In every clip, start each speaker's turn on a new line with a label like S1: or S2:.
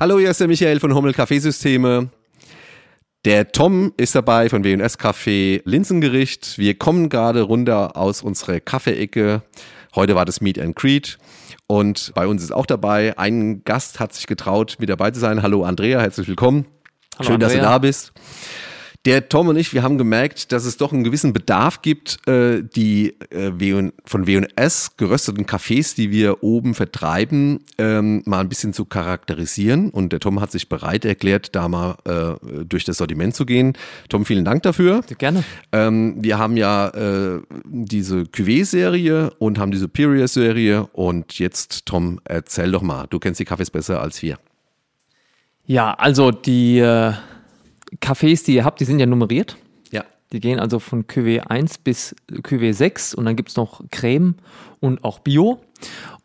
S1: Hallo, hier ist der Michael von Hummel Kaffeesysteme. Der Tom ist dabei von W&S Kaffee Linsengericht. Wir kommen gerade runter aus unserer Kaffeeecke. Heute war das Meet and Greet. Und bei uns ist auch dabei, ein Gast hat sich getraut, mit dabei zu sein. Hallo Andrea, herzlich willkommen. Hallo Schön, Andrea. dass du da bist. Der Tom und ich, wir haben gemerkt, dass es doch einen gewissen Bedarf gibt, äh, die äh, von W&S gerösteten Kaffees, die wir oben vertreiben, ähm, mal ein bisschen zu charakterisieren. Und der Tom hat sich bereit erklärt, da mal äh, durch das Sortiment zu gehen. Tom, vielen Dank dafür.
S2: Gerne.
S1: Ähm, wir haben ja äh, diese Cuvée-Serie und haben die Superior-Serie. Und jetzt, Tom, erzähl doch mal, du kennst die Kaffees besser als wir.
S2: Ja, also die äh, Cafés, die ihr habt, die sind ja nummeriert.
S1: Ja.
S2: Die gehen also von QW 1 bis QW 6 und dann gibt es noch Creme und auch Bio.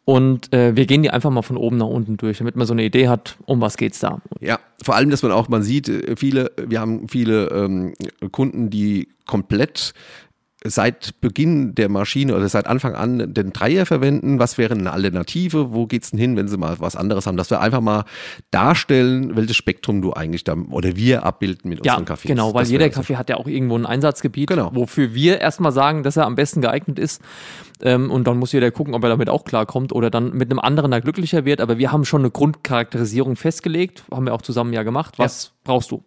S2: Und äh, wir gehen die einfach mal von oben nach unten durch, damit man so eine Idee hat, um was geht's da.
S1: Ja, vor allem, dass man auch, man sieht, äh, viele, wir haben viele ähm, Kunden, die komplett seit Beginn der Maschine oder seit Anfang an den Dreier verwenden? Was wäre eine Alternative? Wo geht's denn hin, wenn sie mal was anderes haben? Dass wir einfach mal darstellen, welches Spektrum du eigentlich da oder wir abbilden mit
S2: ja,
S1: unseren Kaffees.
S2: Genau, weil das jeder Kaffee hat ja auch irgendwo ein Einsatzgebiet, genau. wofür wir erstmal sagen, dass er am besten geeignet ist. Ähm, und dann muss jeder gucken, ob er damit auch klarkommt oder dann mit einem anderen da glücklicher wird. Aber wir haben schon eine Grundcharakterisierung festgelegt, haben wir auch zusammen ja gemacht. Was ja. brauchst du?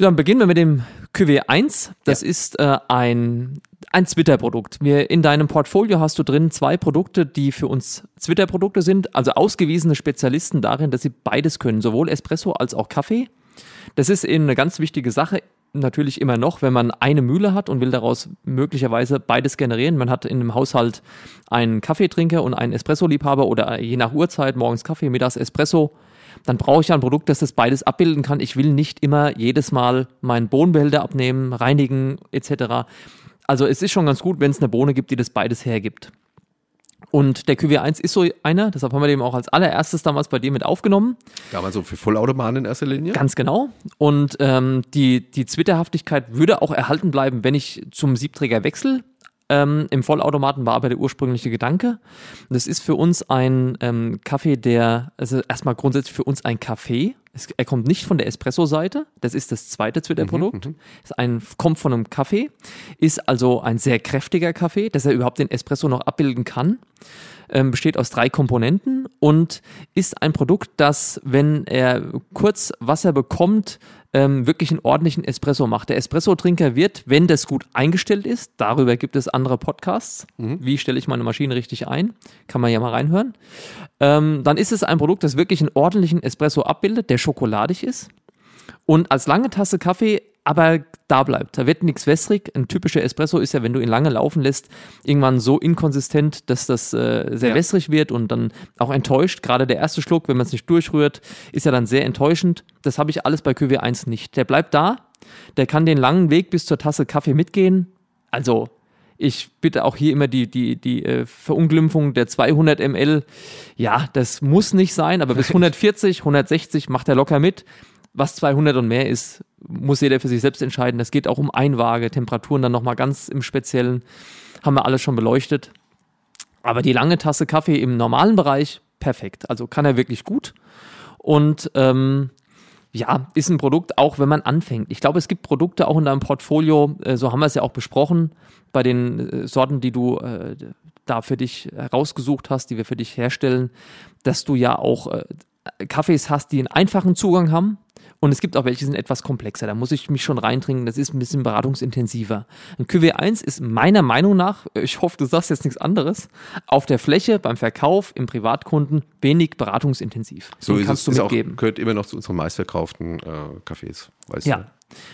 S2: Dann beginnen wir mit dem QW1. Das ja. ist äh, ein, ein Twitter-Produkt. In deinem Portfolio hast du drin zwei Produkte, die für uns Twitter-Produkte sind, also ausgewiesene Spezialisten darin, dass sie beides können, sowohl Espresso als auch Kaffee. Das ist eben eine ganz wichtige Sache. Natürlich immer noch, wenn man eine Mühle hat und will daraus möglicherweise beides generieren. Man hat in einem Haushalt einen Kaffeetrinker und einen Espresso-Liebhaber oder je nach Uhrzeit morgens Kaffee, mittags Espresso dann brauche ich ja ein Produkt, das das beides abbilden kann. Ich will nicht immer jedes Mal meinen Bohnenbehälter abnehmen, reinigen etc. Also es ist schon ganz gut, wenn es eine Bohne gibt, die das beides hergibt. Und der QW1 ist so einer, deshalb haben wir den auch als allererstes damals bei dir mit aufgenommen.
S1: Damals so für Vollautomaten in erster Linie?
S2: Ganz genau. Und ähm, die, die Zwitterhaftigkeit würde auch erhalten bleiben, wenn ich zum Siebträger wechsle. Ähm, Im Vollautomaten war aber der ursprüngliche Gedanke. Das ist für uns ein ähm, Kaffee, der, also erstmal grundsätzlich für uns ein Kaffee. Es, er kommt nicht von der Espresso-Seite. Das ist das zweite Twitter-Produkt. Mhm, mhm. kommt von einem Kaffee. Ist also ein sehr kräftiger Kaffee, dass er überhaupt den Espresso noch abbilden kann. Ähm, besteht aus drei Komponenten und ist ein Produkt, das, wenn er kurz Wasser bekommt, ähm, wirklich einen ordentlichen Espresso macht. Der Espresso-Trinker wird, wenn das gut eingestellt ist, darüber gibt es andere Podcasts. Mhm. Wie stelle ich meine Maschine richtig ein? Kann man ja mal reinhören. Ähm, dann ist es ein Produkt, das wirklich einen ordentlichen Espresso abbildet, der schokoladig ist. Und als lange Tasse Kaffee aber da bleibt. Da wird nichts wässrig. Ein typischer Espresso ist ja, wenn du ihn lange laufen lässt, irgendwann so inkonsistent, dass das äh, sehr ja. wässrig wird und dann auch enttäuscht. Gerade der erste Schluck, wenn man es nicht durchrührt, ist ja dann sehr enttäuschend. Das habe ich alles bei QW1 nicht. Der bleibt da. Der kann den langen Weg bis zur Tasse Kaffee mitgehen. Also ich bitte auch hier immer die, die, die äh, Verunglimpfung der 200 ml. Ja, das muss nicht sein, aber bis 140, 160 macht er locker mit. Was 200 und mehr ist, muss jeder für sich selbst entscheiden. Das geht auch um Einwaage, Temperaturen dann nochmal ganz im Speziellen. Haben wir alles schon beleuchtet. Aber die lange Tasse Kaffee im normalen Bereich, perfekt. Also kann er wirklich gut. Und ähm, ja, ist ein Produkt, auch wenn man anfängt. Ich glaube, es gibt Produkte auch in deinem Portfolio, äh, so haben wir es ja auch besprochen, bei den äh, Sorten, die du äh, da für dich herausgesucht hast, die wir für dich herstellen, dass du ja auch Kaffees hast, die einen einfachen Zugang haben, und es gibt auch welche, die sind etwas komplexer. Da muss ich mich schon reintrinken. Das ist ein bisschen beratungsintensiver. Ein QW1 ist meiner Meinung nach, ich hoffe, du sagst jetzt nichts anderes, auf der Fläche beim Verkauf im Privatkunden wenig beratungsintensiv.
S1: So Den kannst es, du mitgeben. Auch, gehört immer noch zu unseren meistverkauften äh, Cafés.
S2: Weißt ja, du?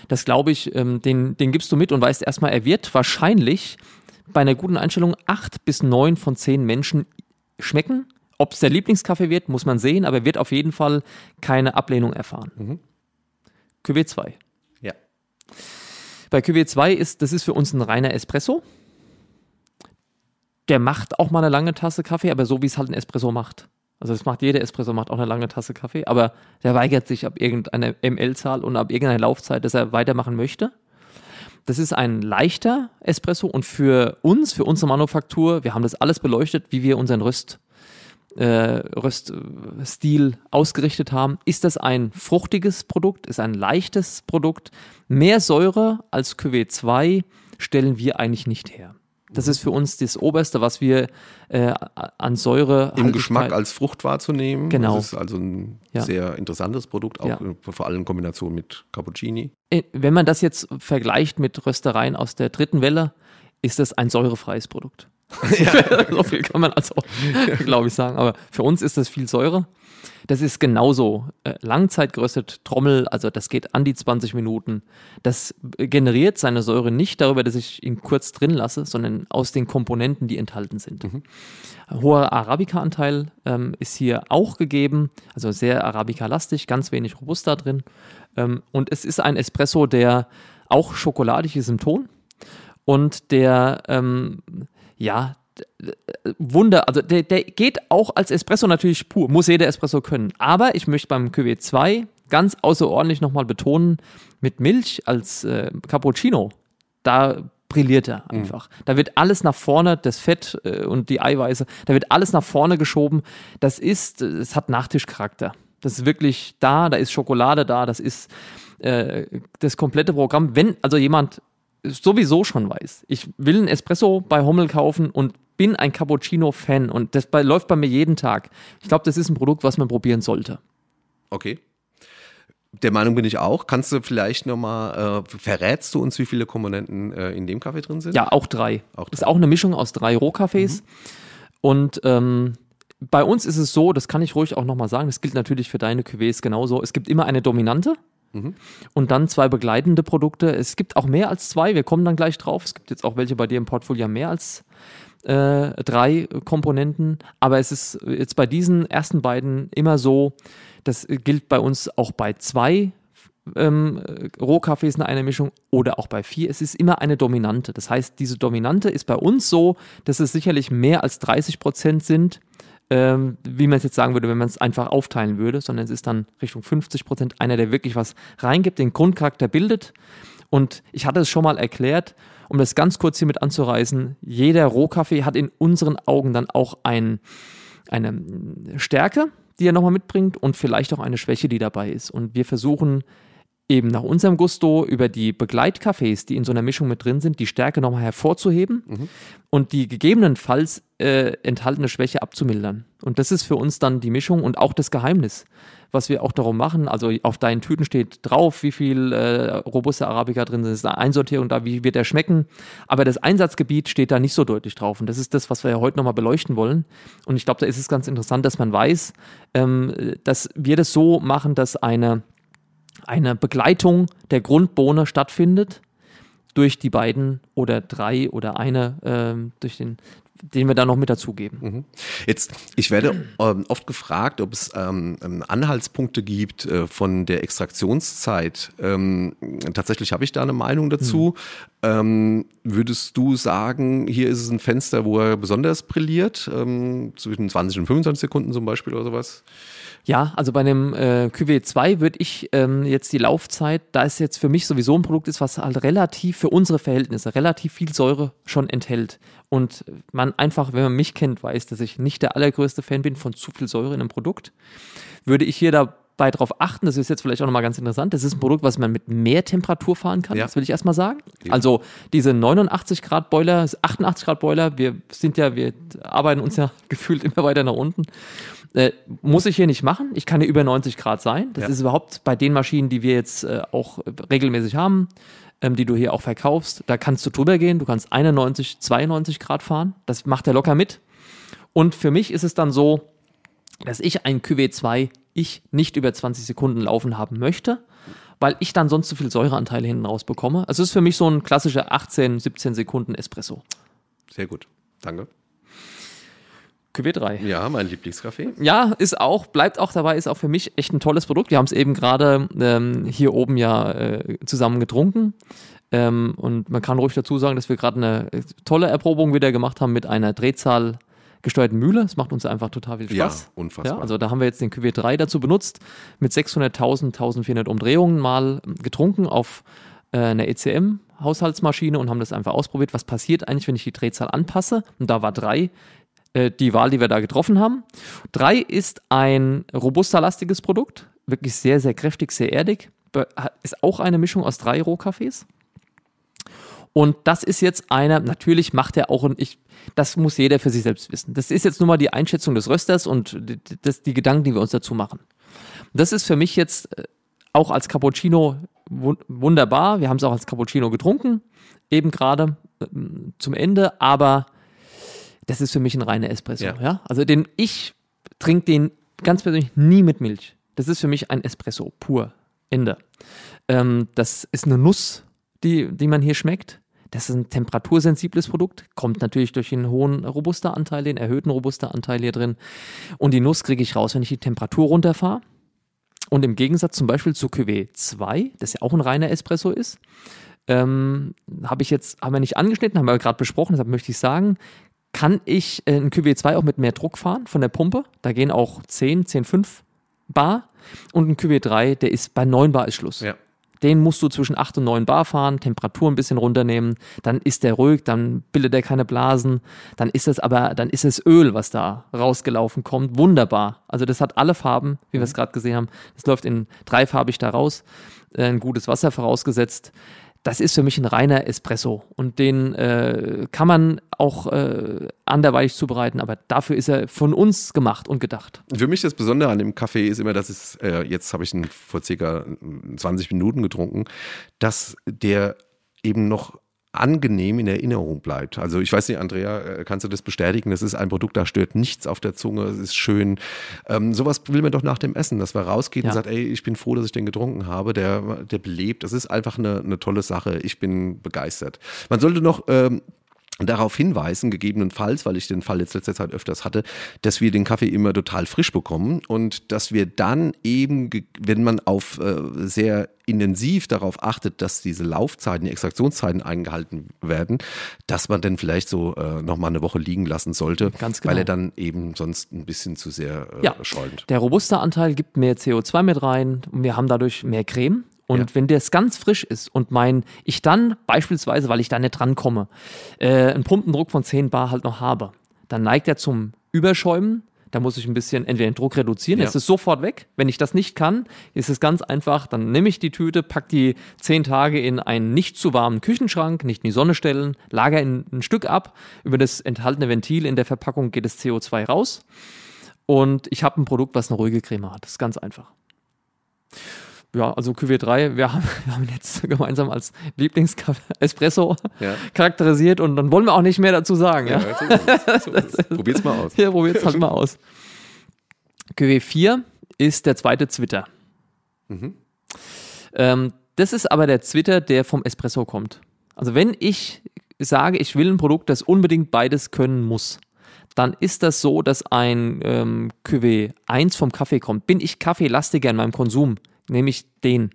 S2: das glaube ich, ähm, den, den gibst du mit und weißt erstmal, er wird wahrscheinlich bei einer guten Einstellung acht bis neun von zehn Menschen schmecken. Ob es der Lieblingskaffee wird, muss man sehen, aber er wird auf jeden Fall keine Ablehnung erfahren. Mhm. QW2.
S1: Ja.
S2: Bei QW2 ist, das ist für uns ein reiner Espresso. Der macht auch mal eine lange Tasse Kaffee, aber so wie es halt ein Espresso macht. Also das macht jeder Espresso, macht auch eine lange Tasse Kaffee, aber der weigert sich ab irgendeiner ML-Zahl und ab irgendeiner Laufzeit, dass er weitermachen möchte. Das ist ein leichter Espresso und für uns, für unsere Manufaktur, wir haben das alles beleuchtet, wie wir unseren Röst äh, Röststil ausgerichtet haben. Ist das ein fruchtiges Produkt? Ist ein leichtes Produkt? Mehr Säure als Cuvée 2 stellen wir eigentlich nicht her. Das ist für uns das Oberste, was wir äh, an Säure
S1: im Geschmack als Frucht wahrzunehmen.
S2: Genau.
S1: Das ist also ein ja. sehr interessantes Produkt, auch
S2: Ja.
S1: vor allem in Kombination mit Cappuccini.
S2: Äh, Wenn man das jetzt vergleicht mit Röstereien aus der dritten Welle, ist das ein säurefreies Produkt. so viel kann man also, glaube ich, sagen. Aber für uns ist das viel Säure. Das ist genauso äh, Langzeit geröstet, Trommel, also das geht an die 20 Minuten. Das generiert seine Säure nicht darüber, dass ich ihn kurz drin lasse, sondern aus den Komponenten, die enthalten sind. Hoher Arabica-Anteil ähm, ist hier auch gegeben, also sehr Arabica-lastig, ganz wenig Robusta drin. Ähm, und es ist ein Espresso, der auch schokoladig ist im Ton und der, ähm, ja, Wunder, also der, der geht auch als Espresso natürlich pur, muss jeder Espresso können. Aber ich möchte beim Cuvée 2 ganz außerordentlich nochmal betonen, mit Milch als äh, Cappuccino, da brilliert er einfach. Da wird alles nach vorne, das Fett äh, und die Eiweiße, da wird alles nach vorne geschoben. Das ist, es hat Nachtischcharakter. Das ist wirklich da, da ist Schokolade da, das ist äh, das komplette Programm. Wenn also jemand sowieso schon weiß, ich will einen Espresso bei Hommel kaufen und bin ein Cappuccino-Fan und das bei, läuft bei mir jeden Tag. Ich glaube, das ist ein Produkt, was man probieren sollte.
S1: Okay. Der Meinung bin ich auch. Kannst du vielleicht nochmal, äh, verrätst du uns, wie viele Komponenten äh, in dem Kaffee drin sind?
S2: Ja, auch drei.
S1: Auch
S2: Das ist auch eine Mischung aus drei Rohkaffees. Und ähm, bei uns ist es so, das kann ich ruhig auch nochmal sagen, das gilt natürlich für deine Cuvées genauso. Es gibt immer eine dominante und dann zwei begleitende Produkte. Es gibt auch mehr als zwei, wir kommen dann gleich drauf. Es gibt jetzt auch welche bei dir im Portfolio mehr als äh, drei Komponenten. Aber es ist jetzt bei diesen ersten beiden immer so, das gilt bei uns auch bei zwei ähm, Rohkaffees in einer Mischung oder auch bei vier. Es ist immer eine Dominante. Das heißt, diese Dominante ist bei uns so, dass es sicherlich mehr als 30 Prozent sind, ähm, wie man es jetzt sagen würde, wenn man es einfach aufteilen würde, sondern es ist dann Richtung 50 Prozent einer, der wirklich was reingibt, den Grundcharakter bildet. Und ich hatte es schon mal erklärt, um das ganz kurz hier mit anzureißen, jeder Rohkaffee hat in unseren Augen dann auch ein, eine Stärke, die er nochmal mitbringt und vielleicht auch eine Schwäche, die dabei ist. Und wir versuchen eben nach unserem Gusto über die Begleitkaffees, die in so einer Mischung mit drin sind, die Stärke nochmal hervorzuheben und die gegebenenfalls äh, enthaltene Schwäche abzumildern. Und das ist für uns dann die Mischung und auch das Geheimnis, was wir auch darum machen. Also auf deinen Tüten steht drauf, wie viel äh, robuste Arabica drin sind, ist eine Einsortierung da, wie wird der schmecken. Aber das Einsatzgebiet steht da nicht so deutlich drauf. Und das ist das, was wir ja heute nochmal beleuchten wollen. Und ich glaube, da ist es ganz interessant, dass man weiß, ähm, dass wir das so machen, dass eine eine Begleitung der Grundbohne stattfindet durch die beiden oder drei oder eine, ähm, durch den, den wir da noch mit dazugeben.
S1: Jetzt, ich werde ähm, oft gefragt, ob es ähm, ähm, Anhaltspunkte gibt äh, von der Extraktionszeit. Ähm, tatsächlich habe ich da eine Meinung dazu. Ähm, würdest du sagen, hier ist es ein Fenster, wo er besonders brilliert, ähm, zwischen 20 und 25 Sekunden zum Beispiel oder sowas?
S2: Ja, also bei einem äh, Cuvée 2 würde ich ähm, jetzt die Laufzeit, da es jetzt für mich sowieso ein Produkt ist, was halt relativ für unsere Verhältnisse relativ viel Säure schon enthält. Und man einfach, wenn man mich kennt, weiß, dass ich nicht der allergrößte Fan bin von zu viel Säure in einem Produkt, würde ich hier dabei darauf achten, das ist jetzt vielleicht auch nochmal ganz interessant, das ist ein Produkt, was man mit mehr Temperatur fahren kann,
S1: Ja.
S2: das will ich erstmal sagen. Also diese 89 Grad Boiler, das 88 Grad Boiler, wir sind ja, wir arbeiten uns ja gefühlt immer weiter nach unten. Äh, muss ich hier nicht machen. Ich kann hier über 90 Grad sein. Das
S1: Ja.
S2: ist überhaupt bei den Maschinen, die wir jetzt äh, auch regelmäßig haben, ähm, die du hier auch verkaufst. Da kannst du drüber gehen. Du kannst 91, 92 Grad fahren. Das macht er locker mit. Und für mich ist es dann so, dass ich ein QW2 ich nicht über 20 Sekunden laufen haben möchte, weil ich dann sonst zu viel Säureanteile hinten raus bekomme. Also es ist für mich so ein klassischer 18, 17 Sekunden Espresso.
S1: Sehr gut. Danke.
S2: QW3.
S1: Ja, mein Lieblingskaffee.
S2: Ja, ist auch, bleibt auch dabei, ist auch für mich echt ein tolles Produkt. Wir haben es eben gerade ähm, hier oben ja äh, zusammen getrunken. Ähm, und man kann ruhig dazu sagen, dass wir gerade eine äh, tolle Erprobung wieder gemacht haben mit einer Drehzahl gesteuerten Mühle. Das macht uns einfach total viel
S1: Ja,
S2: Spaß.
S1: unfassbar.
S2: Ja, also da haben wir jetzt den QW3 dazu benutzt, mit 600.000, 1400 Umdrehungen mal getrunken auf äh, einer ECM-Haushaltsmaschine und haben das einfach ausprobiert. Was passiert eigentlich, wenn ich die Drehzahl anpasse? Und da war drei äh, die Wahl, die wir da getroffen haben. Drei ist ein robusta-lastiges Produkt, wirklich sehr, sehr kräftig, sehr erdig. Ist auch eine Mischung aus drei Rohkaffees. Und das ist jetzt einer, natürlich macht er auch, und ich, das muss jeder für sich selbst wissen. Das ist jetzt nur mal die Einschätzung des Rösters und die, das, die Gedanken, die wir uns dazu machen. Das ist für mich jetzt äh, auch als Cappuccino wun- wunderbar. Wir haben es auch als Cappuccino getrunken, eben gerade ähm, zum Ende, aber das ist für mich ein reiner Espresso. Ja.
S1: Ja.
S2: Also den, ich trinke den ganz persönlich nie mit Milch. Das ist für mich ein Espresso, pur. Ende. Ähm, das ist eine Nuss, die, die man hier schmeckt. Das ist ein temperatursensibles Produkt, kommt natürlich durch den hohen Robusta-Anteil, den erhöhten Robusta-Anteil hier drin. Und die Nuss kriege ich raus, wenn ich die Temperatur runterfahre. Und im Gegensatz zum Beispiel zu Cuvée 2, das ja auch ein reiner Espresso ist, ähm, habe ich jetzt, haben wir nicht angeschnitten, haben wir gerade besprochen, deshalb möchte ich sagen, kann ich äh, ein Cuvée 2 auch mit mehr Druck fahren von der Pumpe. Da gehen auch 10, 10,5 Bar. Und ein Cuvée 3, der ist bei 9 Bar ist Schluss.
S1: Ja.
S2: Den musst du zwischen 8 und 9 Bar fahren, Temperatur ein bisschen runternehmen, dann ist der ruhig, dann bildet er keine Blasen, dann ist es aber, dann ist es Öl, was da rausgelaufen kommt. Wunderbar. Also das hat alle Farben, wie wir es gerade gesehen haben. Das läuft in dreifarbig da raus, äh, ein gutes Wasser vorausgesetzt. Das ist für mich ein reiner Espresso und den äh, kann man auch äh, anderweitig zubereiten, aber dafür ist er von uns gemacht und gedacht.
S1: Für mich das Besondere an dem Kaffee ist immer, dass es, äh, jetzt habe ich ihn vor circa 20 Minuten getrunken, dass der eben noch angenehm in Erinnerung bleibt. Also ich weiß nicht, Andrea, äh, kannst du das bestätigen? Das ist ein Produkt, da stört nichts auf der Zunge, es ist schön. Ähm, sowas will man doch nach dem Essen, dass man rausgeht
S2: Ja.
S1: und sagt, ey, ich bin froh, dass ich den getrunken habe, der, der belebt. Das ist einfach eine, eine tolle Sache. Ich bin begeistert. Man sollte noch ähm, darauf hinweisen, gegebenenfalls, weil ich den Fall jetzt letzter Zeit öfters hatte, dass wir den Kaffee immer total frisch bekommen und dass wir dann eben, wenn man auf äh, sehr intensiv darauf achtet, dass diese Laufzeiten, die Extraktionszeiten eingehalten werden, dass man dann vielleicht so äh, nochmal eine Woche liegen lassen sollte,
S2: Ganz genau.
S1: weil er dann eben sonst ein bisschen zu sehr äh,
S2: Ja.
S1: schäumt.
S2: Der Robusta-Anteil gibt mehr CO2 mit rein und wir haben dadurch mehr Creme. Und
S1: Ja.
S2: wenn das ganz frisch ist und mein, ich dann beispielsweise, weil ich da nicht drankomme, äh, einen Pumpendruck von 10 Bar halt noch habe, dann neigt er zum Überschäumen. Da muss ich ein bisschen entweder den Druck reduzieren,
S1: Ja.
S2: es ist sofort weg. Wenn ich das nicht kann, ist es ganz einfach, dann nehme ich die Tüte, pack die 10 Tage in einen nicht zu warmen Küchenschrank, nicht in die Sonne stellen, lager in ein Stück ab. Über das enthaltene Ventil in der Verpackung geht das CO2 raus. Und ich habe ein Produkt, was eine ruhige Creme hat. Das ist ganz einfach. Ja, also QW3, wir haben, wir haben ihn jetzt gemeinsam als Lieblings-Espresso
S1: Ja.
S2: charakterisiert und dann wollen wir auch nicht mehr dazu sagen. Ja,
S1: Ja, so ist. So ist mal aus.
S2: ja probiert's halt mal aus. QW4 ist der zweite Twitter. Ähm, das ist aber der Twitter, der vom Espresso kommt. Also wenn ich sage, ich will ein Produkt, das unbedingt beides können muss, dann ist das so, dass ein ähm, Cuvée 1 vom Kaffee kommt. Bin ich kaffeelastiger in meinem Konsum, nehme ich den.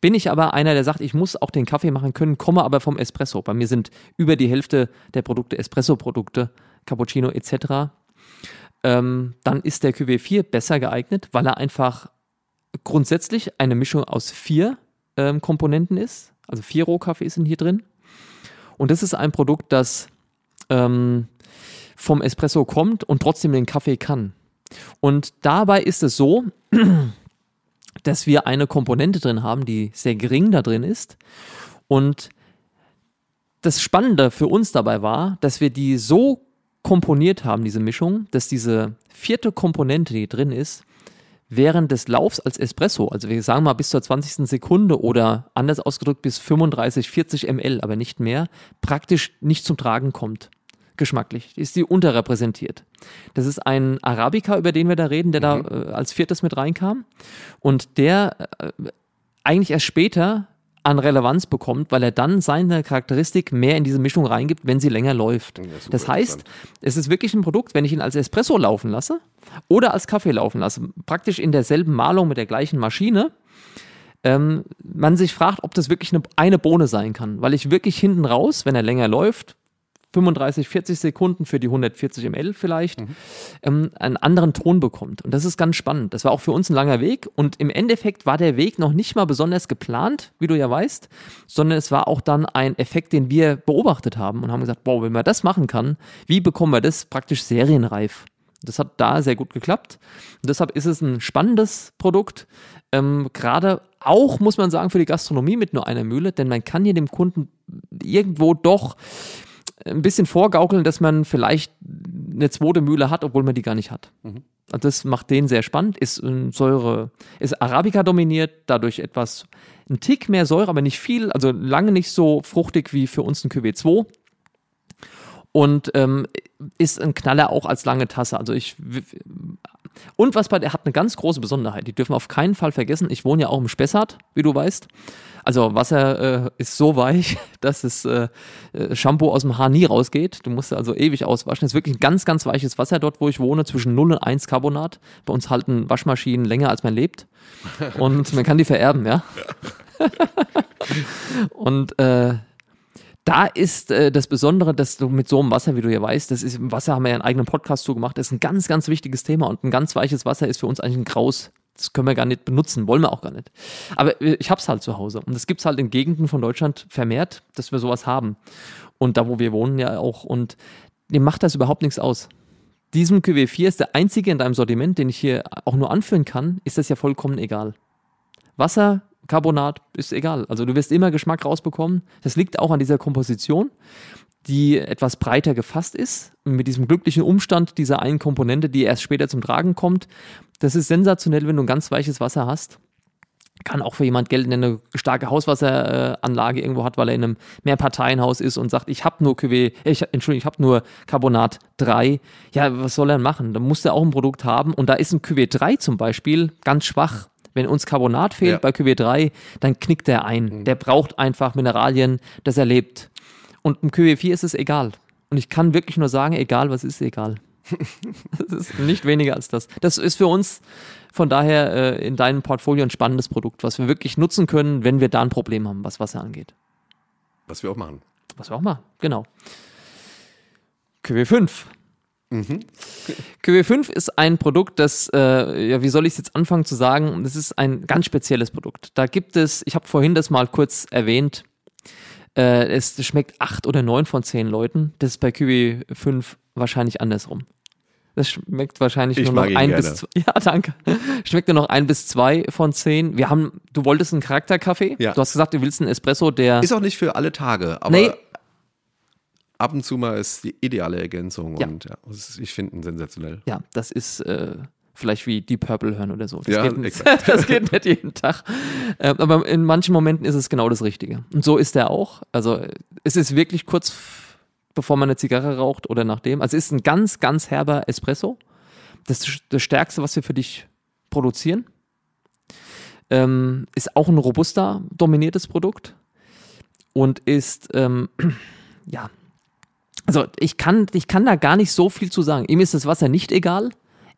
S2: Bin ich aber einer, der sagt, ich muss auch den Kaffee machen können, komme aber vom Espresso. Bei mir sind über die Hälfte der Produkte Espresso-Produkte, Cappuccino etc. Ähm, dann ist der Cuvée 4 besser geeignet, weil er einfach grundsätzlich eine Mischung aus vier ähm, Komponenten ist. Also vier Rohkaffees sind hier drin. Und das ist ein Produkt, das ähm, vom Espresso kommt und trotzdem den Kaffee kann. Und dabei ist es so, dass wir eine Komponente drin haben, die sehr gering da drin ist. Und das Spannende für uns dabei war, dass wir die so komponiert haben, diese Mischung, dass diese vierte Komponente, die drin ist, während des Laufs als Espresso, also wir sagen mal bis zur 20. Sekunde oder anders ausgedrückt bis 35, 40 ml, aber nicht mehr, praktisch nicht zum Tragen kommt. Geschmacklich ist die unterrepräsentiert. Das ist ein Arabica, über den wir da reden, der da äh, als viertes mit reinkam und der äh, eigentlich erst später an Relevanz bekommt, weil er dann seine Charakteristik mehr in diese Mischung reingibt, wenn sie länger läuft.
S1: Ja,
S2: das heißt, es ist wirklich ein Produkt, wenn ich ihn als Espresso laufen lasse oder als Kaffee laufen lasse, praktisch in derselben Malung mit der gleichen Maschine, ähm, man sich fragt, ob das wirklich eine, eine Bohne sein kann, weil ich wirklich hinten raus, wenn er länger läuft, 35, 40 Sekunden für die 140 ml vielleicht, mhm. ähm, einen anderen Ton bekommt. Und das ist ganz spannend. Das war auch für uns ein langer Weg. Und im Endeffekt war der Weg noch nicht mal besonders geplant, wie du ja weißt, sondern es war auch dann ein Effekt, den wir beobachtet haben und haben gesagt, wow, wenn man das machen kann, wie bekommen wir das praktisch serienreif? Das hat da sehr gut geklappt. Und deshalb ist es ein spannendes Produkt. Ähm, Gerade auch, muss man sagen, für die Gastronomie mit nur einer Mühle, denn man kann hier dem Kunden irgendwo doch ein bisschen vorgaukeln, dass man vielleicht eine zweite Mühle hat, obwohl man die gar nicht hat. Mhm. Das macht den sehr spannend. Ist Säure, ist Arabica dominiert, dadurch etwas, ein Tick mehr Säure, aber nicht viel, also lange nicht so fruchtig wie für uns ein QW2. Und ähm, ist ein Knaller auch als lange Tasse. Also ich und was bei der hat eine ganz große Besonderheit, die dürfen wir auf keinen Fall vergessen. Ich wohne ja auch im Spessart, wie du weißt. Also Wasser äh, ist so weich, dass es äh, äh, Shampoo aus dem Haar nie rausgeht. Du musst also ewig auswaschen. Es ist wirklich ein ganz, ganz weiches Wasser dort, wo ich wohne, zwischen 0 und 1 Carbonat. Bei uns halten Waschmaschinen länger, als man lebt. Und man kann die vererben, ja. und äh, da ist äh, das Besondere, dass du mit so einem Wasser, wie du ja weißt, das ist im Wasser haben wir ja einen eigenen Podcast zugemacht, das ist ein ganz, ganz wichtiges Thema und ein ganz weiches Wasser ist für uns eigentlich ein Graus. Das können wir gar nicht benutzen, wollen wir auch gar nicht. Aber ich hab's halt zu Hause und es gibt's halt in Gegenden von Deutschland vermehrt, dass wir sowas haben. Und da, wo wir wohnen ja auch und dem macht das überhaupt nichts aus. Diesem QW4 ist der einzige in deinem Sortiment, den ich hier auch nur anführen kann, ist das ja vollkommen egal. Wasser Carbonat ist egal. Also du wirst immer Geschmack rausbekommen. Das liegt auch an dieser Komposition, die etwas breiter gefasst ist, mit diesem glücklichen Umstand dieser einen Komponente, die erst später zum Tragen kommt. Das ist sensationell, wenn du ein ganz weiches Wasser hast. Kann auch für jemand gelten, der eine starke Hauswasseranlage irgendwo hat, weil er in einem Mehrparteienhaus ist und sagt, ich habe nur QW, ich, Entschuldigung, ich habe nur Carbonat 3. Ja, was soll er machen? Da muss er auch ein Produkt haben. Und da ist ein QW 3 zum Beispiel ganz schwach wenn uns Carbonat fehlt ja. bei QW3, dann knickt der ein. Mhm. Der braucht einfach Mineralien, das er lebt. Und im QW4 ist es egal. Und ich kann wirklich nur sagen, egal was ist, egal. das ist nicht weniger als das. Das ist für uns von daher äh, in deinem Portfolio ein spannendes Produkt, was wir wirklich nutzen können, wenn wir da ein Problem haben, was Wasser angeht.
S1: Was wir auch machen.
S2: Was wir auch machen, genau. QW5 Mhm. QW5 ist ein Produkt, das, äh, ja, wie soll ich es jetzt anfangen zu sagen? Das ist ein ganz spezielles Produkt. Da gibt es, ich habe vorhin das mal kurz erwähnt, äh, es schmeckt acht oder neun von zehn Leuten. Das ist bei QW5 wahrscheinlich andersrum. Das schmeckt wahrscheinlich ich nur noch ein gerne. bis zwei. Ja, danke. Schmeckt nur noch ein bis zwei von zehn. Wir haben, du wolltest einen Charakterkaffee. Ja. Du hast gesagt, du willst einen Espresso, der.
S1: Ist auch nicht für alle Tage, aber. Nee, ab und zu mal ist die ideale Ergänzung ja. und ja, ich finde ihn sensationell.
S2: Ja, das ist äh, vielleicht wie Deep Purple hören oder so. Das, ja, geht, nicht, das geht nicht jeden Tag. Äh, aber in manchen Momenten ist es genau das Richtige. Und so ist er auch. Also es ist wirklich kurz bevor man eine Zigarre raucht oder nachdem. Also es ist ein ganz, ganz herber Espresso. Das ist das Stärkste, was wir für dich produzieren. Ähm, ist auch ein robuster dominiertes Produkt und ist ähm, ja also ich kann, ich kann da gar nicht so viel zu sagen. Ihm ist das Wasser nicht egal.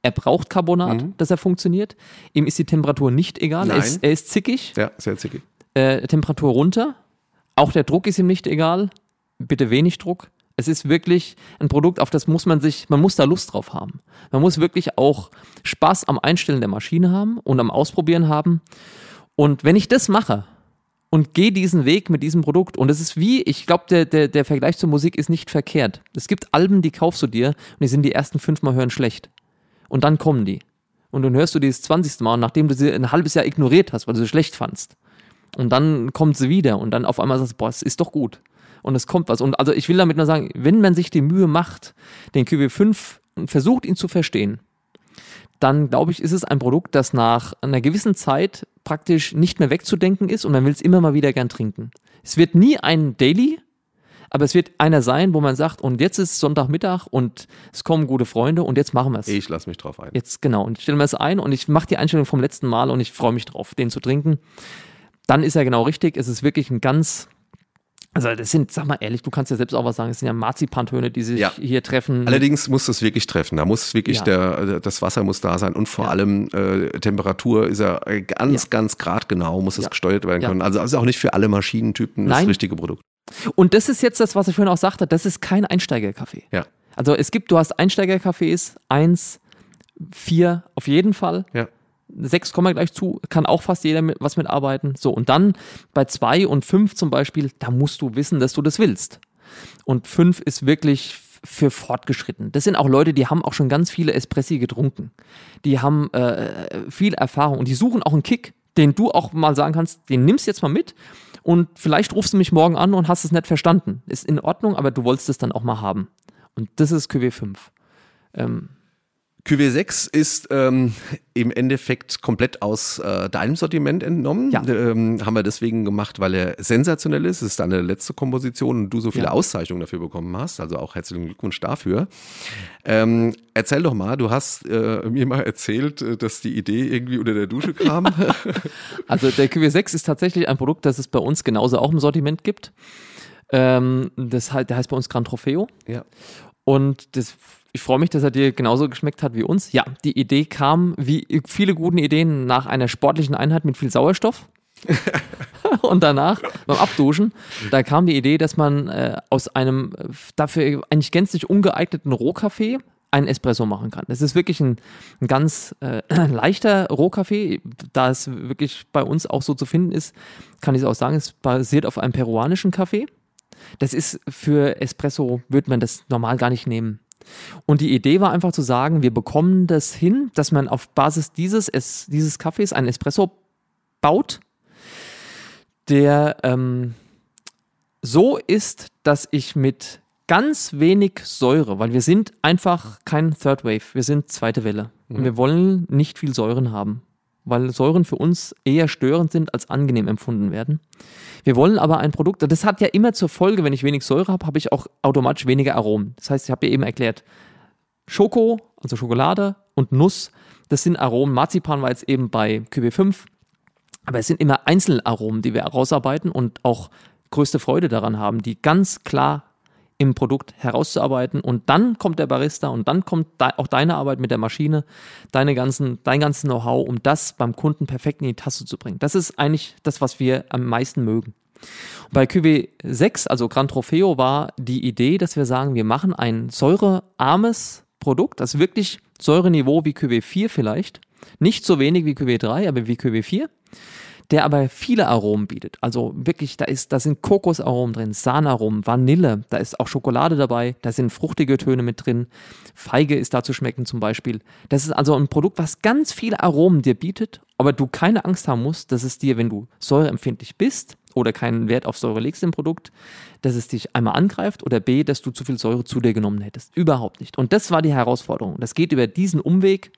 S2: Er braucht Carbonat, mhm. dass er funktioniert. Ihm ist die Temperatur nicht egal. Er ist, er ist, zickig.
S1: Ja, sehr zickig.
S2: Äh, Temperatur runter. Auch der Druck ist ihm nicht egal. Bitte wenig Druck. Es ist wirklich ein Produkt, auf das muss man sich, man muss da Lust drauf haben. Man muss wirklich auch Spaß am Einstellen der Maschine haben und am Ausprobieren haben. Und wenn ich das mache, und geh diesen Weg mit diesem Produkt. Und es ist wie, ich glaube, der, der, der Vergleich zur Musik ist nicht verkehrt. Es gibt Alben, die kaufst du dir und die sind die ersten fünfmal hören schlecht. Und dann kommen die. Und dann hörst du die das 20. Mal, nachdem du sie ein halbes Jahr ignoriert hast, weil du sie schlecht fandst. Und dann kommt sie wieder und dann auf einmal sagst du, boah, es ist doch gut. Und es kommt was. Und also ich will damit nur sagen, wenn man sich die Mühe macht, den QW5 versucht, ihn zu verstehen, dann glaube ich, ist es ein Produkt, das nach einer gewissen Zeit praktisch nicht mehr wegzudenken ist und man will es immer mal wieder gern trinken. Es wird nie ein Daily, aber es wird einer sein, wo man sagt, und jetzt ist Sonntagmittag und es kommen gute Freunde und jetzt machen wir es.
S1: Ich lasse mich drauf ein.
S2: Jetzt genau und ich stelle mir es ein und ich mache die Einstellung vom letzten Mal und ich freue mich drauf, den zu trinken. Dann ist er genau richtig. Es ist wirklich ein ganz also das sind, sag mal ehrlich, du kannst ja selbst auch was sagen, es sind ja Marzipantöne, die sich ja. hier treffen.
S1: Allerdings muss das wirklich treffen. Da muss wirklich ja. der, das Wasser muss da sein und vor ja. allem äh, Temperatur ist ja ganz, ganz gradgenau, muss es gesteuert werden können. Also ist auch nicht für alle Maschinentypen das richtige Produkt.
S2: Und das ist jetzt das, was ich vorhin auch sagte, das ist kein Einsteigerkaffee.
S1: Ja.
S2: Also es gibt, du hast Einsteigercafés, eins, vier auf jeden Fall.
S1: Ja.
S2: Sechs kommen wir gleich zu, kann auch fast jeder mit, was mitarbeiten. So, und dann bei zwei und fünf zum Beispiel, da musst du wissen, dass du das willst. Und fünf ist wirklich für fortgeschritten. Das sind auch Leute, die haben auch schon ganz viele Espressi getrunken. Die haben äh, viel Erfahrung und die suchen auch einen Kick, den du auch mal sagen kannst, den nimmst jetzt mal mit und vielleicht rufst du mich morgen an und hast es nicht verstanden. Ist in Ordnung, aber du wolltest es dann auch mal haben. Und das ist QW5. Ähm,
S1: QW6 ist ähm, im Endeffekt komplett aus äh, deinem Sortiment entnommen.
S2: Ja.
S1: Ähm, haben wir deswegen gemacht, weil er sensationell ist. Es ist deine letzte Komposition und du so viele
S2: Ja.
S1: Auszeichnungen dafür bekommen hast. Also auch herzlichen Glückwunsch dafür. Ähm, erzähl doch mal, du hast äh, mir mal erzählt, äh, dass die Idee irgendwie unter der Dusche kam.
S2: Also der QW6 ist tatsächlich ein Produkt, das es bei uns genauso auch im Sortiment gibt. Ähm, das halt, der heißt bei uns Gran Trofeo.
S1: ja.
S2: Und das, ich freue mich, dass er dir genauso geschmeckt hat wie uns. Ja, die Idee kam, wie viele guten Ideen, nach einer sportlichen Einheit mit viel Sauerstoff. und danach beim Abduschen, da kam die Idee, dass man äh, aus einem äh, dafür eigentlich gänzlich ungeeigneten Rohkaffee einen Espresso machen kann. Das ist wirklich ein, ein ganz äh, leichter Rohkaffee, da es wirklich bei uns auch so zu finden ist, kann ich es auch sagen, es basiert auf einem peruanischen Kaffee. Das ist für Espresso, würde man das normal gar nicht nehmen. Und die Idee war einfach zu sagen, wir bekommen das hin, dass man auf Basis dieses, es, dieses Kaffees einen Espresso baut, der ähm, so ist, dass ich mit ganz wenig Säure, weil wir sind einfach kein Third Wave, wir sind zweite Welle. Und wir wollen nicht viel Säuren haben, weil Säuren für uns eher störend sind, als angenehm empfunden werden. Wir wollen aber ein Produkt, das hat ja immer zur Folge, wenn ich wenig Säure habe, habe ich auch automatisch weniger Aromen. Das heißt, ich habe ja eben erklärt, Schoko, also Schokolade und Nuss, das sind Aromen. Marzipan war jetzt eben bei QB5, aber es sind immer Einzelaromen, die wir herausarbeiten und auch größte Freude daran haben, die ganz klar im Produkt herauszuarbeiten. Und dann kommt der Barista und dann kommt auch deine Arbeit mit der Maschine, deine ganzen, dein ganzes Know-how, um das beim Kunden perfekt in die Tasse zu bringen. Das ist eigentlich das, was wir am meisten mögen. Und bei QW6, also Gran Trofeo, war die Idee, dass wir sagen, wir machen ein säurearmes Produkt, das wirklich Säureniveau wie QW4 vielleicht, nicht so wenig wie QW3, aber wie QW4 der aber viele Aromen bietet. Also wirklich, da ist, da sind Kokosaromen drin, Sahnearomen, Vanille, da ist auch Schokolade dabei, da sind fruchtige Töne mit drin, Feige ist da zu schmecken zum Beispiel. Das ist also ein Produkt, was ganz viele Aromen dir bietet, aber du keine Angst haben musst, dass es dir, wenn du säureempfindlich bist oder keinen Wert auf Säure legst im Produkt, dass es dich einmal angreift oder B, dass du zu viel Säure zu dir genommen hättest. Überhaupt nicht. Und das war die Herausforderung. Das geht über diesen Umweg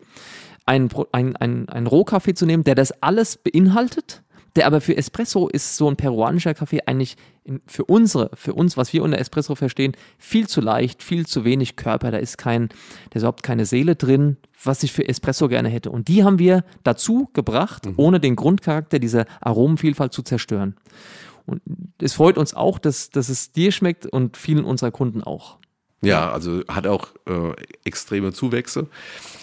S2: ein, ein, ein, ein Rohkaffee zu nehmen, der das alles beinhaltet, der aber für Espresso ist so ein peruanischer Kaffee eigentlich in, für unsere, für uns, was wir unter Espresso verstehen, viel zu leicht, viel zu wenig Körper. Da ist kein, da ist überhaupt keine Seele drin, was ich für Espresso gerne hätte. Und die haben wir dazu gebracht, ohne den Grundcharakter dieser Aromenvielfalt zu zerstören. Und es freut uns auch, dass, dass es dir schmeckt und vielen unserer Kunden auch.
S1: Ja, also hat auch äh, extreme Zuwächse.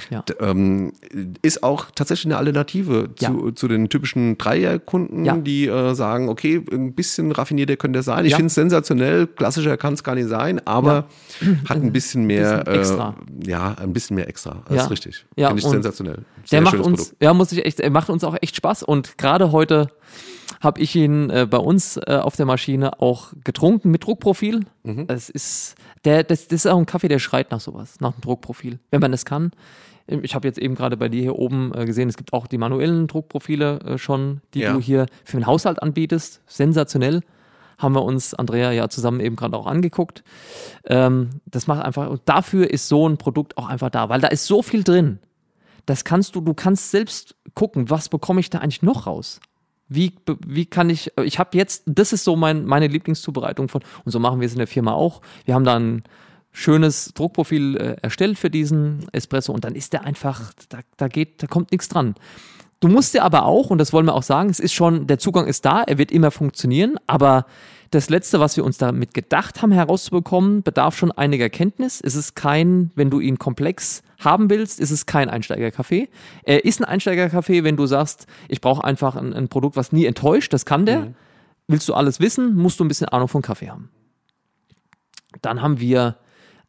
S2: Ja.
S1: Ähm, ist auch tatsächlich eine Alternative
S2: Ja.
S1: zu, zu den typischen Dreierkunden,
S2: Ja.
S1: die äh, sagen, okay, ein bisschen raffinierter könnte er sein. Ich finde es sensationell, klassischer kann es gar nicht sein, aber hat ein bisschen mehr
S2: Bisschen extra.
S1: Äh, ja, ein bisschen mehr extra. Das ist richtig.
S2: Ja,
S1: finde ich sensationell.
S2: Der macht uns,
S1: Produkt.
S2: ja, muss ich echt, er macht uns auch echt Spaß. Und gerade heute habe ich ihn äh, bei uns äh, auf der Maschine auch getrunken mit Druckprofil.
S1: Mhm.
S2: Das ist, der, das, das ist auch ein Kaffee, der schreit nach sowas, nach einem Druckprofil, wenn man das kann. Ich habe jetzt eben gerade bei dir hier oben äh, gesehen, es gibt auch die manuellen Druckprofile äh, schon, die
S1: Ja.
S2: du hier für den Haushalt anbietest. Sensationell. Haben wir uns, Andrea, ja zusammen eben gerade auch angeguckt. Ähm, das macht einfach, und dafür ist so ein Produkt auch einfach da, weil da ist so viel drin. Das kannst du, du kannst selbst gucken, was bekomme ich da eigentlich noch raus? Wie, wie kann ich, ich habe jetzt, das ist so mein, meine Lieblingszubereitung von, und so machen wir es in der Firma auch. Wir haben da ein schönes Druckprofil äh, erstellt für diesen Espresso und dann ist der einfach, da, da geht, da kommt nichts dran. Du musst dir aber auch, und das wollen wir auch sagen, es ist schon, der Zugang ist da, er wird immer funktionieren, aber das Letzte, was wir uns damit gedacht haben herauszubekommen, bedarf schon einiger Kenntnis. Es ist kein, wenn du ihn komplex haben willst, ist es kein Einsteigerkaffee. Er ist ein Einsteigerkaffee, wenn du sagst, ich brauche einfach ein, ein Produkt, was nie enttäuscht, das kann der. willst du alles wissen, musst du ein bisschen Ahnung von Kaffee haben. Dann haben wir,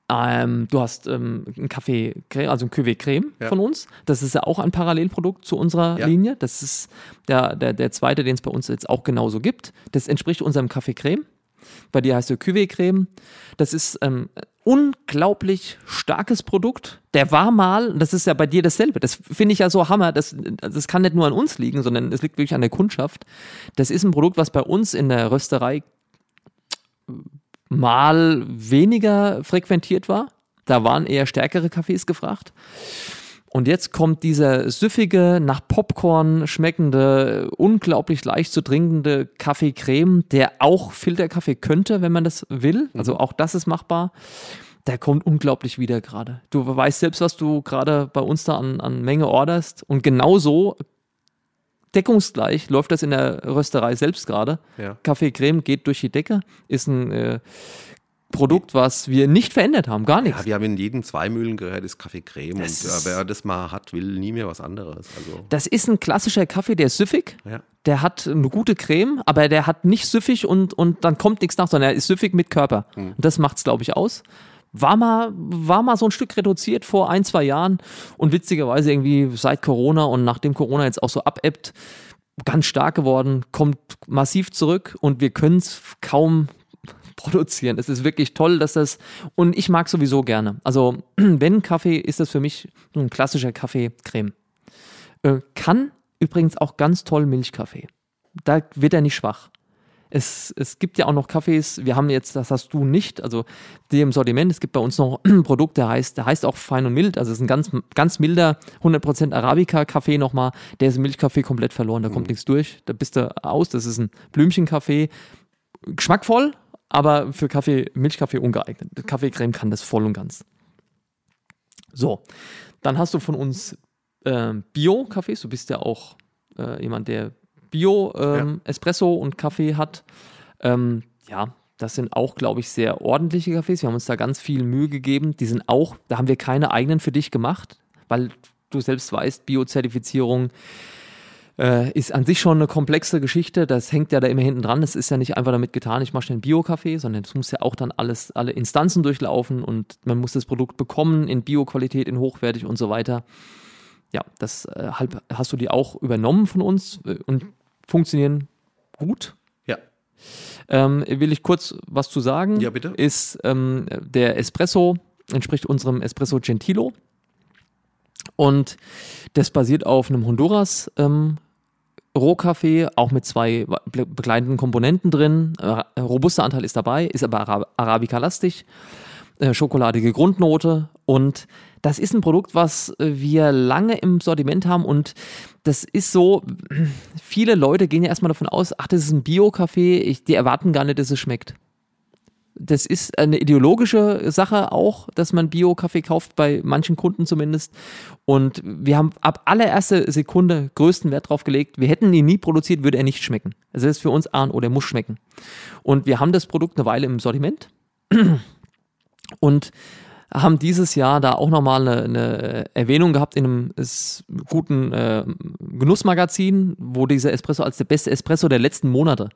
S2: ähm, du hast ähm, einen Kaffee, also ein Cuvée Creme
S1: Ja.
S2: von uns. Das ist ja auch ein Parallelprodukt zu unserer
S1: Ja.
S2: Linie. Das ist der, der, der zweite, den es bei uns jetzt auch genauso gibt. Das entspricht unserem Kaffee Creme. Bei dir heißt er Cuvée Creme. Das ist ähm, unglaublich starkes Produkt. Der war mal, das ist ja bei dir dasselbe. Das finde ich ja so Hammer. Das, das kann nicht nur an uns liegen, sondern es liegt wirklich an der Kundschaft. Das ist ein Produkt, was bei uns in der Rösterei mal weniger frequentiert war. Da waren eher stärkere Kaffees gefragt. Und jetzt kommt dieser süffige, nach Popcorn schmeckende, unglaublich leicht zu trinkende Kaffee-Creme, der auch Filterkaffee könnte, wenn man das will. Also auch das ist machbar. Der kommt unglaublich wieder gerade. Du weißt selbst, was du gerade bei uns da an, an Menge orderst. Und genauso deckungsgleich läuft das in der Rösterei selbst gerade.
S1: Ja.
S2: Kaffee Creme geht durch die Decke, ist ein äh, Produkt, was wir nicht verändert haben, gar nichts.
S1: Ja, wir haben in jedem Zweimühlengerät ist Kaffee Creme
S2: Das
S1: und äh, wer das mal hat, will nie mehr was anderes. Also,
S2: Das ist ein klassischer Kaffee, der ist süffig,
S1: ja.
S2: der hat eine gute Creme, aber der hat nicht süffig und, und dann kommt nichts nach, sondern er ist süffig mit Körper. Und das macht's, glaube ich, aus. War mal, war mal so ein Stück reduziert vor ein, zwei Jahren und witzigerweise irgendwie seit Corona und nachdem Corona jetzt auch so abebbt, ganz stark geworden, kommt massiv zurück und wir können es kaum produzieren. Es ist wirklich toll, dass das und ich mag sowieso gerne. Also wenn Kaffee ist das für mich ein klassischer Kaffee-Creme. Äh, kann übrigens auch ganz toll Milchkaffee. Da wird er nicht schwach. Es, es gibt ja auch noch Kaffees, wir haben jetzt, das hast du nicht, also die im Sortiment, es gibt bei uns noch ein Produkt, der heißt, der heißt auch fein und mild, also es ist ein ganz, ganz milder 100% Arabica-Kaffee nochmal, der ist im Milchkaffee komplett verloren, da kommt nichts durch, da bist du aus, das ist ein Blümchenkaffee, geschmackvoll, aber für Kaffee, Milchkaffee ungeeignet. Kaffeecreme kann das voll und ganz. So, dann hast du von uns ähm, Bio-Kaffees. Du bist ja auch äh, jemand, der Bio-Espresso und Kaffee hat. Ähm, ja, das sind auch, glaube ich, sehr ordentliche Kaffees. Wir haben uns da ganz viel Mühe gegeben. Die sind auch, da haben wir keine eigenen für dich gemacht, weil du selbst weißt, Bio-Zertifizierung äh, ist an sich schon eine komplexe Geschichte. Das hängt ja da immer hinten dran. Es ist ja nicht einfach damit getan, ich mache schnell einen Bio-Kaffee, sondern es muss ja auch dann alles, alle Instanzen durchlaufen und man muss das Produkt bekommen in Bio-Qualität, in hochwertig und so weiter. Ja, das äh, hast du die auch übernommen von uns äh, und funktionieren gut.
S1: Ja.
S2: Ähm, will ich kurz was zu sagen?
S1: Ja, bitte.
S2: Ist ähm, der Espresso entspricht unserem Espresso Gentilo und das basiert auf einem Honduras ähm, Rohkaffee, auch mit zwei be- begleitenden Komponenten drin. Äh, robuster Anteil ist dabei, ist aber Ara Arabica-lastig. Äh, schokoladige Grundnote und das ist ein Produkt, was wir lange im Sortiment haben und das ist so, viele Leute gehen ja erstmal davon aus, ach, das ist ein Bio-Kaffee, die erwarten gar nicht, dass es schmeckt. Das ist eine ideologische Sache auch, dass man Bio-Kaffee kauft, bei manchen Kunden zumindest. Und wir haben ab allererster Sekunde größten Wert drauf gelegt, wir hätten ihn nie produziert, würde er nicht schmecken. Also das ist für uns A und O, der muss schmecken. Und wir haben das Produkt eine Weile im Sortiment und haben dieses Jahr da auch nochmal eine, eine Erwähnung gehabt in einem guten äh, Genussmagazin, wo dieser Espresso als der beste Espresso der letzten Monate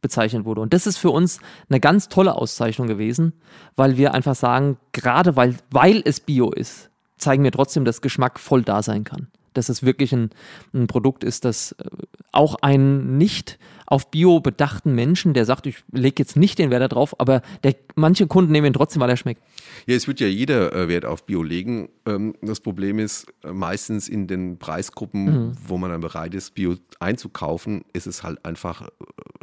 S2: bezeichnet wurde. Und das ist für uns eine ganz tolle Auszeichnung gewesen, weil wir einfach sagen, gerade weil, weil es Bio ist, zeigen wir trotzdem, dass Geschmack voll da sein kann. Dass es wirklich ein, ein Produkt ist, das äh, auch einen nicht auf Bio bedachten Menschen, der sagt, ich lege jetzt nicht den Wert da drauf, aber der, manche Kunden nehmen ihn trotzdem, weil er schmeckt.
S1: Ja, es wird ja jeder äh, Wert auf Bio legen. Ähm, das Problem ist, äh, meistens in den Preisgruppen,
S2: Mhm.
S1: wo man dann bereit ist, Bio einzukaufen, ist es halt einfach äh,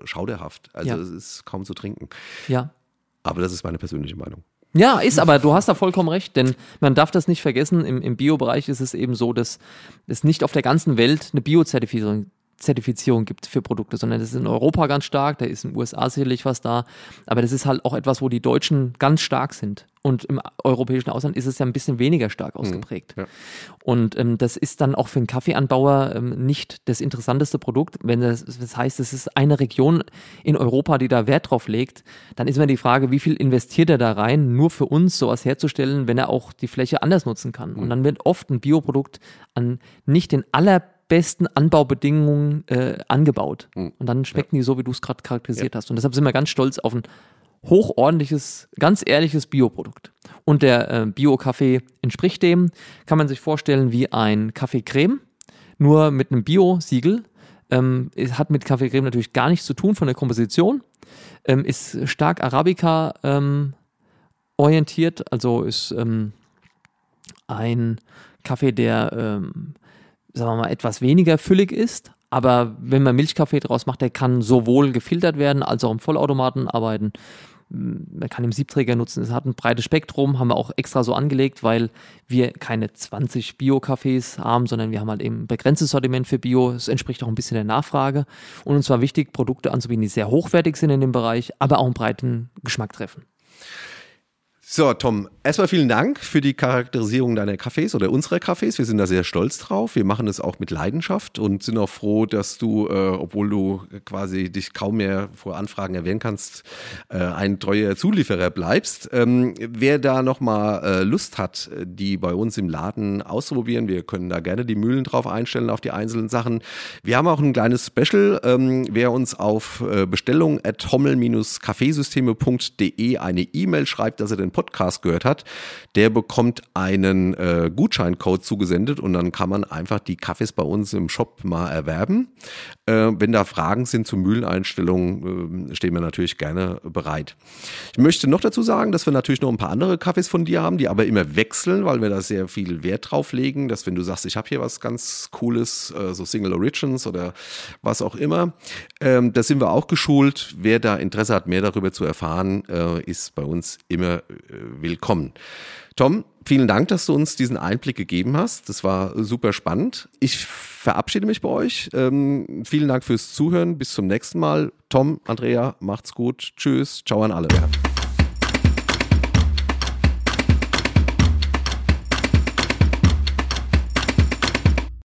S1: schauderhaft. Also
S2: Ja.
S1: es ist kaum zu trinken.
S2: Ja.
S1: Aber das ist meine persönliche Meinung.
S2: Ja, ist aber, du hast da vollkommen recht, denn man darf das nicht vergessen, im, im Bio-Bereich ist es eben so, dass es nicht auf der ganzen Welt eine Bio-Zertifizierung Zertifizierung gibt für Produkte, sondern das ist in Europa ganz stark, da ist in den USA sicherlich was da, aber das ist halt auch etwas, wo die Deutschen ganz stark sind. Und im europäischen Ausland ist es ja ein bisschen weniger stark ausgeprägt.
S1: ja.
S2: Und ähm, das ist dann auch für einen Kaffeeanbauer ähm, nicht das interessanteste Produkt. Wenn das, das heißt, es ist eine Region in Europa, die da Wert drauf legt, dann ist immer die Frage, wie viel investiert er da rein, nur für uns sowas herzustellen, wenn er auch die Fläche anders nutzen kann. Und dann wird oft ein Bioprodukt an nicht den allerbesten Anbaubedingungen äh, angebaut. Mhm. Und dann schmecken ja. die so, wie du es gerade charakterisiert ja. hast. Und deshalb sind wir ganz stolz auf ein hochordentliches, ganz ehrliches Bioprodukt. Und der äh, Bio-Kaffee entspricht dem, kann man sich vorstellen, wie ein Kaffeecreme, nur mit einem Bio-Siegel. Ähm, hat mit Kaffeecreme natürlich gar nichts zu tun von der Komposition. Ähm, ist stark Arabica ähm, orientiert, also ist ähm, ein Kaffee, der, ähm, sagen wir mal, etwas weniger füllig ist. Aber wenn man Milchkaffee draus macht, der kann sowohl gefiltert werden als auch im Vollautomaten arbeiten man kann den Siebträger nutzen. Es hat ein breites Spektrum, haben wir auch extra so angelegt, weil wir keine 20 Bio-Cafés haben, sondern wir haben halt eben ein begrenztes Sortiment für Bio. Es entspricht auch ein bisschen der Nachfrage. Und uns war wichtig, Produkte anzubieten, die sehr hochwertig sind in dem Bereich, aber auch einen breiten Geschmack treffen.
S1: So, Tom, erstmal vielen Dank für die Charakterisierung deiner Cafés oder unserer Cafés. Wir sind da sehr stolz drauf. Wir machen es auch mit Leidenschaft und sind auch froh, dass du, äh, obwohl du quasi dich kaum mehr vor Anfragen erwähnen kannst, äh, ein treuer Zulieferer bleibst. Ähm, wer da nochmal äh, Lust hat, die bei uns im Laden auszuprobieren, wir können da gerne die Mühlen drauf einstellen auf die einzelnen Sachen. Wir haben auch ein kleines Special. Ähm, wer uns auf äh, Bestellung at hommel-kaffeesysteme.de eine E-Mail schreibt, dass er den Podcast gehört hat, der bekommt einen äh, Gutscheincode zugesendet und dann kann man einfach die Kaffees bei uns im Shop mal erwerben. Äh, wenn da Fragen sind zur Mühleneinstellung, äh, stehen wir natürlich gerne bereit. Ich möchte noch dazu sagen, dass wir natürlich noch ein paar andere Kaffees von dir haben, die aber immer wechseln, weil wir da sehr viel Wert drauf legen, dass wenn du sagst, ich habe hier was ganz Cooles, äh, so Single Origins oder was auch immer, ähm, da sind wir auch geschult. Wer da Interesse hat, mehr darüber zu erfahren, äh, ist bei uns immer willkommen. Tom, vielen Dank, dass du uns diesen Einblick gegeben hast. Das war super spannend. Ich verabschiede mich bei euch. Ähm, vielen Dank fürs Zuhören. Bis zum nächsten Mal. Tom, Andrea, macht's gut. Tschüss. Ciao an alle.